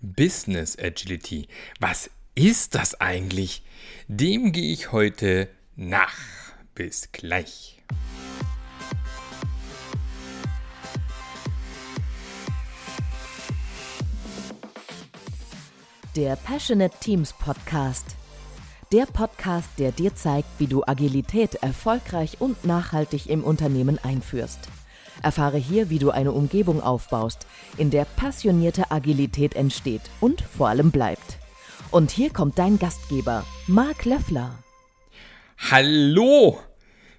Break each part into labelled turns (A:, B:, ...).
A: Business Agility. Was ist das eigentlich? Dem gehe ich heute nach. Bis gleich.
B: Der Passionate Teams Podcast. Der Podcast, der dir zeigt, wie du Agilität erfolgreich und nachhaltig im Unternehmen einführst. Erfahre hier, wie du eine Umgebung aufbaust, in der passionierte Agilität entsteht und vor allem bleibt. Und hier kommt dein Gastgeber, Marc Löffler.
A: Hallo!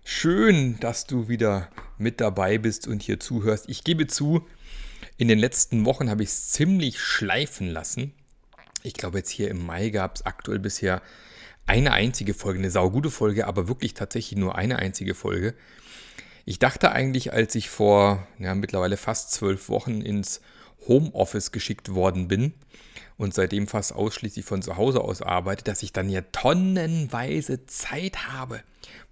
A: Schön, dass du wieder mit dabei bist und hier zuhörst. Ich gebe zu, in den letzten Wochen habe ich es ziemlich schleifen lassen. Ich glaube, jetzt hier im Mai gab es aktuell bisher eine einzige Folge, eine saugute Folge, aber wirklich tatsächlich nur eine einzige Folge. Ich dachte eigentlich, als ich vor ja, mittlerweile fast zwölf Wochen ins Homeoffice geschickt worden bin und seitdem fast ausschließlich von zu Hause aus arbeite, dass ich dann ja tonnenweise Zeit habe,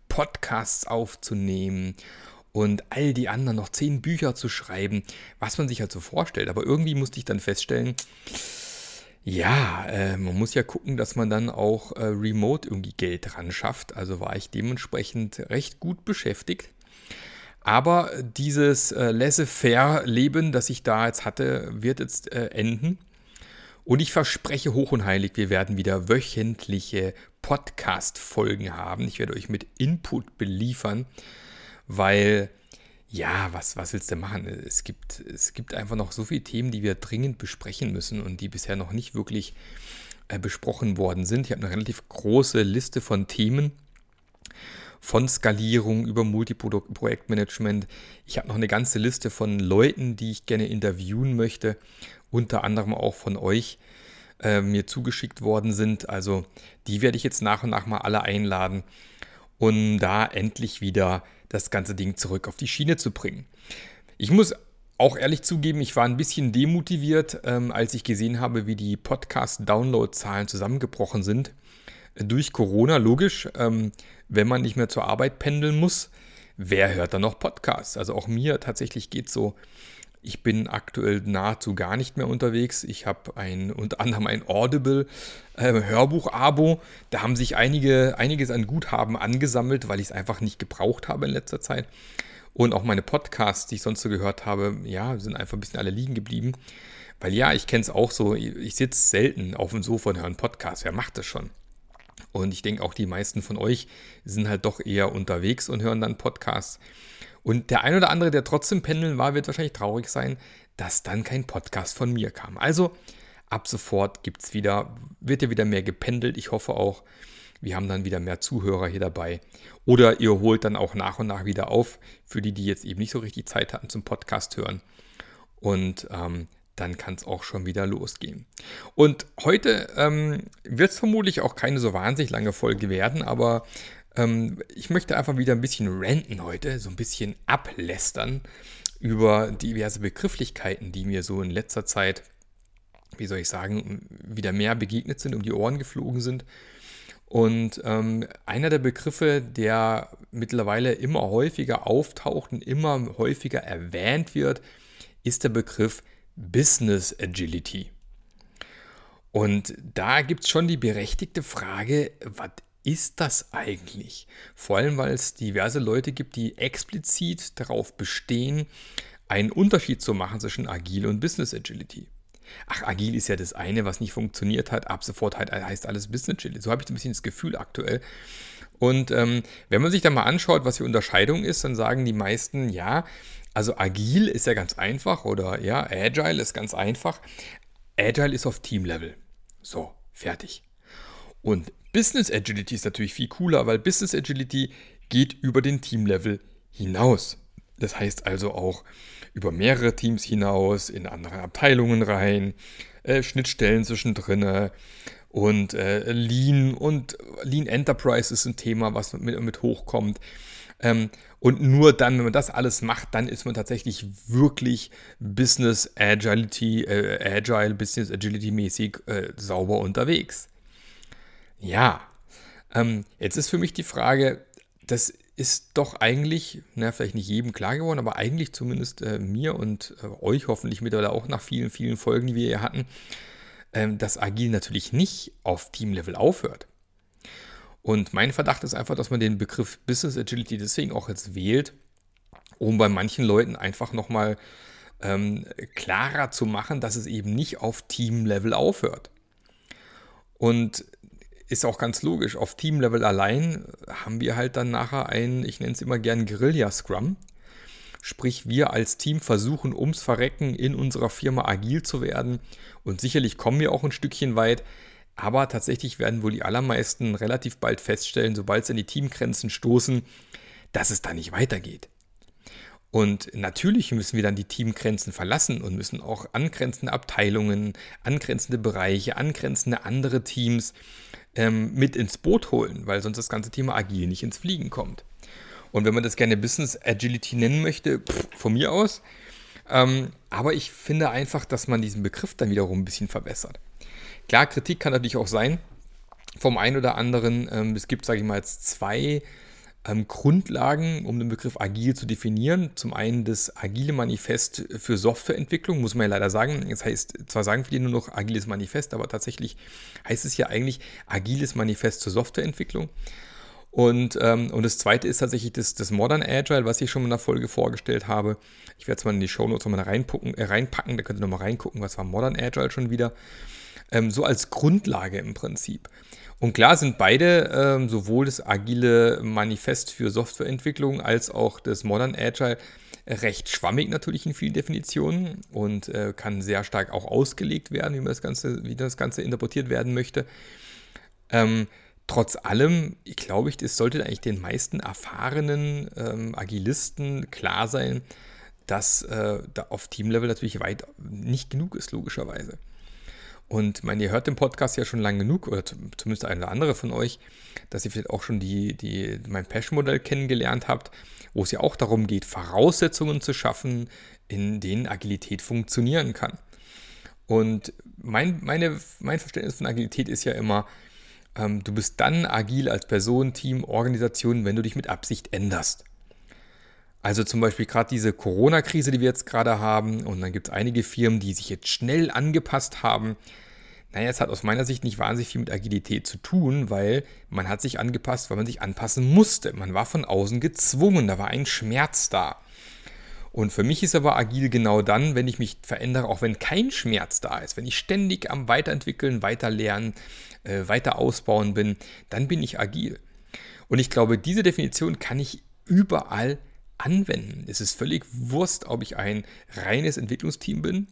A: Podcasts aufzunehmen und all die anderen noch zehn Bücher zu schreiben, was man sich halt so vorstellt. Aber irgendwie musste ich dann feststellen, ja, äh, man muss ja gucken, dass man dann auch äh, remote irgendwie Geld dran schafft. Also war ich dementsprechend recht gut beschäftigt aber dieses äh, laissez-faire-Leben, das ich da jetzt hatte, wird jetzt äh, enden. Und ich verspreche hoch und heilig, wir werden wieder wöchentliche Podcast-Folgen haben. Ich werde euch mit Input beliefern, weil, ja, was, was willst du machen? Es gibt, es gibt einfach noch so viele Themen, die wir dringend besprechen müssen und die bisher noch nicht wirklich äh, besprochen worden sind. Ich habe eine relativ große Liste von Themen von Skalierung über Multiprojektmanagement. Ich habe noch eine ganze Liste von Leuten, die ich gerne interviewen möchte, unter anderem auch von euch äh, mir zugeschickt worden sind. Also die werde ich jetzt nach und nach mal alle einladen, um da endlich wieder das ganze Ding zurück auf die Schiene zu bringen. Ich muss auch ehrlich zugeben, ich war ein bisschen demotiviert, ähm, als ich gesehen habe, wie die Podcast-Download-Zahlen zusammengebrochen sind durch Corona, logisch, ähm, wenn man nicht mehr zur Arbeit pendeln muss, wer hört dann noch Podcasts? Also auch mir tatsächlich geht es so, ich bin aktuell nahezu gar nicht mehr unterwegs. Ich habe ein, unter anderem ein Audible äh, Hörbuch-Abo. Da haben sich einige, einiges an Guthaben angesammelt, weil ich es einfach nicht gebraucht habe in letzter Zeit. Und auch meine Podcasts, die ich sonst so gehört habe, ja, sind einfach ein bisschen alle liegen geblieben. Weil ja, ich kenne es auch so, ich sitze selten auf dem Sofa und höre einen Podcast. Wer macht das schon? Und ich denke auch die meisten von euch sind halt doch eher unterwegs und hören dann Podcasts. Und der ein oder andere, der trotzdem pendeln war, wird wahrscheinlich traurig sein, dass dann kein Podcast von mir kam. Also ab sofort gibt's wieder, wird ja wieder mehr gependelt. Ich hoffe auch, wir haben dann wieder mehr Zuhörer hier dabei. Oder ihr holt dann auch nach und nach wieder auf, für die, die jetzt eben nicht so richtig Zeit hatten zum Podcast hören. Und ähm, dann kann es auch schon wieder losgehen. Und heute ähm, wird es vermutlich auch keine so wahnsinnig lange Folge werden, aber ähm, ich möchte einfach wieder ein bisschen ranten heute, so ein bisschen ablästern über diverse Begrifflichkeiten, die mir so in letzter Zeit, wie soll ich sagen, wieder mehr begegnet sind, um die Ohren geflogen sind. Und ähm, einer der Begriffe, der mittlerweile immer häufiger auftaucht und immer häufiger erwähnt wird, ist der Begriff Business Agility. Und da gibt es schon die berechtigte Frage, was ist das eigentlich? Vor allem, weil es diverse Leute gibt, die explizit darauf bestehen, einen Unterschied zu machen zwischen Agil und Business Agility. Ach, Agil ist ja das eine, was nicht funktioniert hat. Ab sofort heißt alles Business Agility. So habe ich ein bisschen das Gefühl aktuell. Und ähm, wenn man sich dann mal anschaut, was die Unterscheidung ist, dann sagen die meisten, ja, also agil ist ja ganz einfach oder ja, agile ist ganz einfach. Agile ist auf Team-Level. So, fertig. Und Business Agility ist natürlich viel cooler, weil Business Agility geht über den Team-Level hinaus. Das heißt also auch über mehrere Teams hinaus, in andere Abteilungen rein, äh, Schnittstellen zwischendrin und äh, Lean und Lean Enterprise ist ein Thema, was mit, mit hochkommt. Ähm, und nur dann, wenn man das alles macht, dann ist man tatsächlich wirklich Business Agility, äh, Agile, Business Agility mäßig äh, sauber unterwegs. Ja, ähm, jetzt ist für mich die Frage, das ist doch eigentlich, na, vielleicht nicht jedem klar geworden, aber eigentlich zumindest äh, mir und äh, euch hoffentlich mittlerweile auch nach vielen, vielen Folgen, die wir hier hatten, ähm, dass Agil natürlich nicht auf Teamlevel aufhört. Und mein Verdacht ist einfach, dass man den Begriff Business Agility deswegen auch jetzt wählt, um bei manchen Leuten einfach nochmal ähm, klarer zu machen, dass es eben nicht auf Teamlevel aufhört. Und ist auch ganz logisch, auf Teamlevel allein haben wir halt dann nachher ein, ich nenne es immer gern Guerilla-Scrum. Sprich, wir als Team versuchen ums Verrecken in unserer Firma agil zu werden. Und sicherlich kommen wir auch ein Stückchen weit. Aber tatsächlich werden wohl die allermeisten relativ bald feststellen, sobald sie an die Teamgrenzen stoßen, dass es da nicht weitergeht. Und natürlich müssen wir dann die Teamgrenzen verlassen und müssen auch angrenzende Abteilungen, angrenzende Bereiche, angrenzende andere Teams ähm, mit ins Boot holen, weil sonst das ganze Thema Agil nicht ins Fliegen kommt. Und wenn man das gerne Business Agility nennen möchte, pff, von mir aus. Ähm, aber ich finde einfach, dass man diesen Begriff dann wiederum ein bisschen verbessert. Klar, Kritik kann natürlich auch sein vom einen oder anderen. Ähm, es gibt, sage ich mal, jetzt zwei ähm, Grundlagen, um den Begriff agil zu definieren. Zum einen das agile Manifest für Softwareentwicklung, muss man ja leider sagen. Das heißt, zwar sagen viele nur noch agiles Manifest, aber tatsächlich heißt es ja eigentlich agiles Manifest zur Softwareentwicklung. Und, ähm, und das zweite ist tatsächlich das, das Modern Agile, was ich schon in der Folge vorgestellt habe. Ich werde es mal in die Show Notes nochmal reinpacken, äh, reinpacken, da könnt ihr nochmal reingucken, was war Modern Agile schon wieder. Ähm, so als Grundlage im Prinzip. Und klar sind beide, ähm, sowohl das agile Manifest für Softwareentwicklung als auch das Modern Agile, recht schwammig natürlich in vielen Definitionen und äh, kann sehr stark auch ausgelegt werden, wie man das Ganze, wie das Ganze interpretiert werden möchte. Ähm, trotz allem, ich glaube, es sollte eigentlich den meisten erfahrenen ähm, Agilisten klar sein, dass äh, da auf Teamlevel natürlich weit nicht genug ist, logischerweise. Und meine, ihr hört den Podcast ja schon lange genug, oder zumindest ein oder andere von euch, dass ihr vielleicht auch schon die, die, mein Passion-Modell kennengelernt habt, wo es ja auch darum geht, Voraussetzungen zu schaffen, in denen Agilität funktionieren kann. Und mein, meine, mein Verständnis von Agilität ist ja immer, ähm, du bist dann agil als Person, Team, Organisation, wenn du dich mit Absicht änderst. Also zum Beispiel gerade diese Corona-Krise, die wir jetzt gerade haben, und dann gibt es einige Firmen, die sich jetzt schnell angepasst haben. Naja, es hat aus meiner Sicht nicht wahnsinnig viel mit Agilität zu tun, weil man hat sich angepasst, weil man sich anpassen musste. Man war von außen gezwungen, da war ein Schmerz da. Und für mich ist aber agil genau dann, wenn ich mich verändere, auch wenn kein Schmerz da ist, wenn ich ständig am Weiterentwickeln, Weiterlernen, äh, weiter ausbauen bin, dann bin ich agil. Und ich glaube, diese Definition kann ich überall anwenden. Es ist völlig Wurst, ob ich ein reines Entwicklungsteam bin.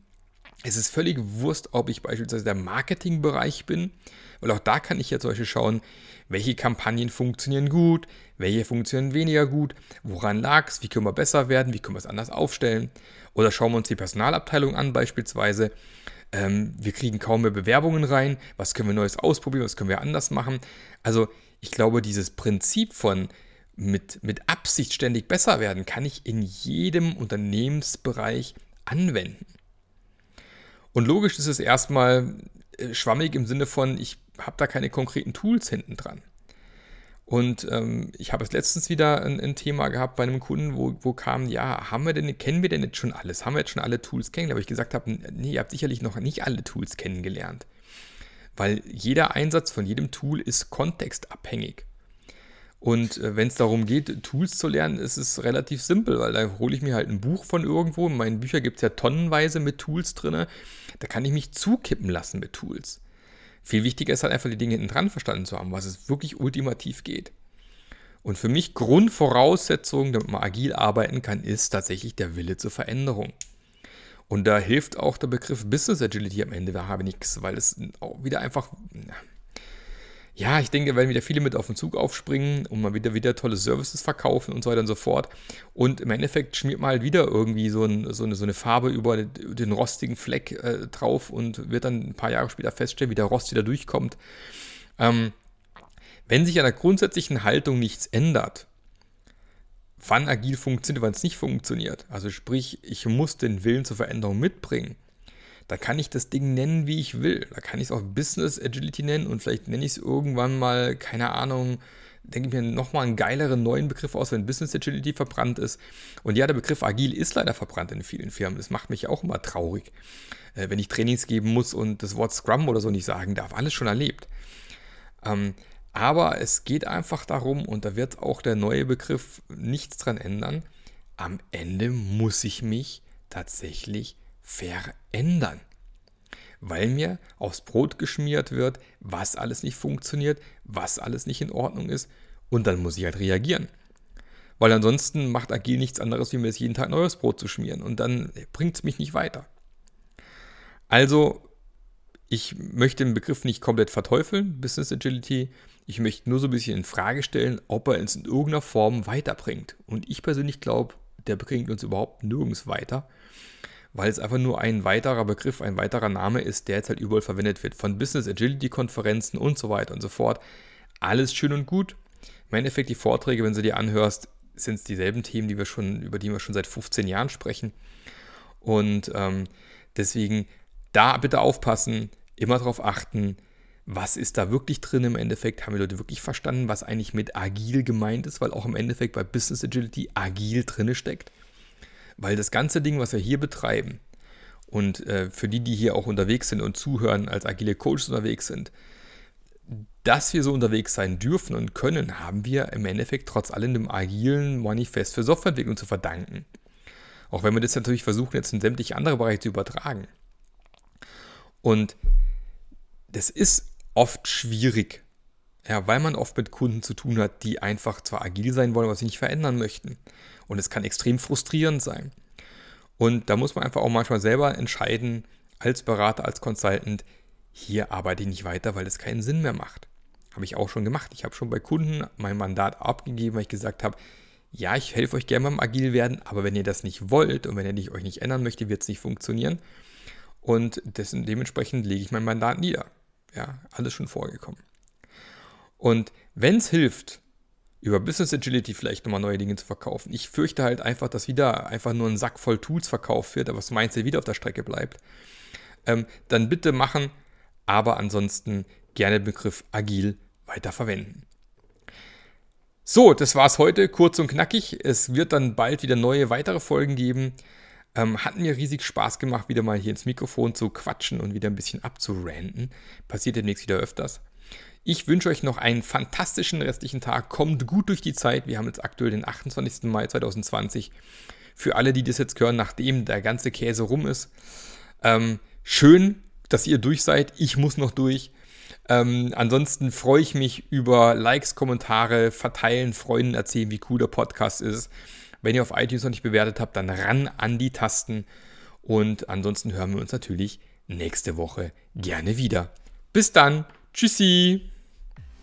A: Es ist völlig Wurst, ob ich beispielsweise der Marketingbereich bin, weil auch da kann ich ja zum Beispiel schauen, welche Kampagnen funktionieren gut, welche funktionieren weniger gut, woran lag es, wie können wir besser werden, wie können wir es anders aufstellen. Oder schauen wir uns die Personalabteilung an beispielsweise. Ähm, wir kriegen kaum mehr Bewerbungen rein, was können wir Neues ausprobieren, was können wir anders machen. Also ich glaube, dieses Prinzip von mit, mit Absicht ständig besser werden, kann ich in jedem Unternehmensbereich anwenden. Und logisch ist es erstmal äh, schwammig im Sinne von, ich habe da keine konkreten Tools hinten dran. Und ähm, ich habe es letztens wieder ein, ein, Thema gehabt bei einem Kunden, wo, wo kam, ja, haben wir denn, kennen wir denn jetzt schon alles? Haben wir jetzt schon alle Tools kennengelernt? Aber ich gesagt habe, nee, ihr habt sicherlich noch nicht alle Tools kennengelernt. Weil jeder Einsatz von jedem Tool ist kontextabhängig. Und äh, wenn es darum geht, Tools zu lernen, ist es relativ simpel, weil da hole ich mir halt ein Buch von irgendwo. In meinen Büchern gibt es ja tonnenweise mit Tools drin. Da kann ich mich zukippen lassen mit Tools. Viel wichtiger ist halt einfach, die Dinge hinten dran verstanden zu haben, was es wirklich ultimativ geht. Und für mich Grundvoraussetzung, damit man agil arbeiten kann, ist tatsächlich der Wille zur Veränderung. Und da hilft auch der Begriff Business Agility am Ende, da habe ich nichts, weil es wieder einfach, ja, ich denke, werden wieder viele mit auf den Zug aufspringen und mal wieder, wieder tolle Services verkaufen und so weiter und so fort. Und im Endeffekt schmiert man halt wieder irgendwie so, ein, so, eine, so eine, Farbe über den rostigen Fleck äh, drauf und wird dann ein paar Jahre später feststellen, wie der Rost wieder durchkommt. Ähm, wenn sich an der grundsätzlichen Haltung nichts ändert, wann agil funktioniert, wann es nicht funktioniert, also sprich, ich muss den Willen zur Veränderung mitbringen, da kann ich das Ding nennen, wie ich will. Da kann ich es auch Business Agility nennen und vielleicht nenne ich es irgendwann mal, keine Ahnung, denke ich mir nochmal einen geileren neuen Begriff aus, wenn Business Agility verbrannt ist. Und ja, der Begriff agil ist leider verbrannt in vielen Firmen. Das macht mich auch immer traurig, äh, wenn ich Trainings geben muss und das Wort Scrum oder so nicht sagen darf. Alles schon erlebt. Ähm, aber es geht einfach darum, und da wird auch der neue Begriff nichts dran ändern, am Ende muss ich mich tatsächlich verändern weil mir aufs Brot geschmiert wird, was alles nicht funktioniert, was alles nicht in Ordnung ist und dann muss ich halt reagieren. Weil ansonsten macht Agil nichts anderes, wie mir jetzt jeden Tag neues Brot zu schmieren und dann bringt es mich nicht weiter. Also, ich möchte den Begriff nicht komplett verteufeln, Business Agility. Ich möchte nur so ein bisschen in Frage stellen, ob er uns in irgendeiner Form weiterbringt. Und ich persönlich glaube, der bringt uns überhaupt nirgends weiter weil es einfach nur ein weiterer Begriff, ein weiterer Name ist, der jetzt halt überall verwendet wird. Von Business Agility Konferenzen und so weiter und so fort. Alles schön und gut. Im Endeffekt die Vorträge, wenn du dir anhörst, sind es dieselben Themen, die wir schon, über die wir schon seit 15 Jahren sprechen. Und ähm, deswegen da bitte aufpassen, immer darauf achten, was ist da wirklich drin im Endeffekt? Haben die Leute wirklich verstanden, was eigentlich mit agil gemeint ist? Weil auch im Endeffekt bei Business Agility agil drinne steckt. Weil das ganze Ding, was wir hier betreiben, und äh, für die, die hier auch unterwegs sind und zuhören, als agile Coaches unterwegs sind, dass wir so unterwegs sein dürfen und können, haben wir im Endeffekt trotz allem dem agilen Manifest für Softwareentwicklung zu verdanken. Auch wenn wir das natürlich versuchen, jetzt in sämtliche andere Bereiche zu übertragen. Und das ist oft schwierig, ja, weil man oft mit Kunden zu tun hat, die einfach zwar agil sein wollen, aber sich nicht verändern möchten. Und es kann extrem frustrierend sein. Und da muss man einfach auch manchmal selber entscheiden, als Berater, als Consultant, hier arbeite ich nicht weiter, weil es keinen Sinn mehr macht. Habe ich auch schon gemacht. Ich habe schon bei Kunden mein Mandat abgegeben, weil ich gesagt habe, ja, ich helfe euch gerne beim Agil werden, aber wenn ihr das nicht wollt und wenn ihr euch nicht ändern möchtet, wird es nicht funktionieren. Und dessen, dementsprechend lege ich mein Mandat nieder. Ja, alles schon vorgekommen. Und wenn es hilft, über Business Agility vielleicht nochmal neue Dinge zu verkaufen. Ich fürchte halt einfach, dass wieder einfach nur ein Sack voll Tools verkauft wird, aber das Mindset wieder auf der Strecke bleibt. Ähm, dann bitte machen, aber ansonsten gerne den Begriff agil weiter verwenden. So, das war's heute, kurz und knackig. Es wird dann bald wieder neue weitere Folgen geben. Ähm, hat mir riesig Spaß gemacht, wieder mal hier ins Mikrofon zu quatschen und wieder ein bisschen abzuranten. Passiert demnächst wieder öfters. Ich wünsche euch noch einen fantastischen restlichen Tag. Kommt gut durch die Zeit. Wir haben jetzt aktuell den 28. Mai 2020. Für alle, die das jetzt hören, nachdem der ganze Käse rum ist. Ähm, schön, dass ihr durch seid. Ich muss noch durch. Ähm, ansonsten freue ich mich über Likes, Kommentare, verteilen, Freunden erzählen, wie cool der Podcast ist. Wenn ihr auf iTunes noch nicht bewertet habt, dann ran an die Tasten. Und ansonsten hören wir uns natürlich nächste Woche gerne wieder. Bis dann. Tschüssi.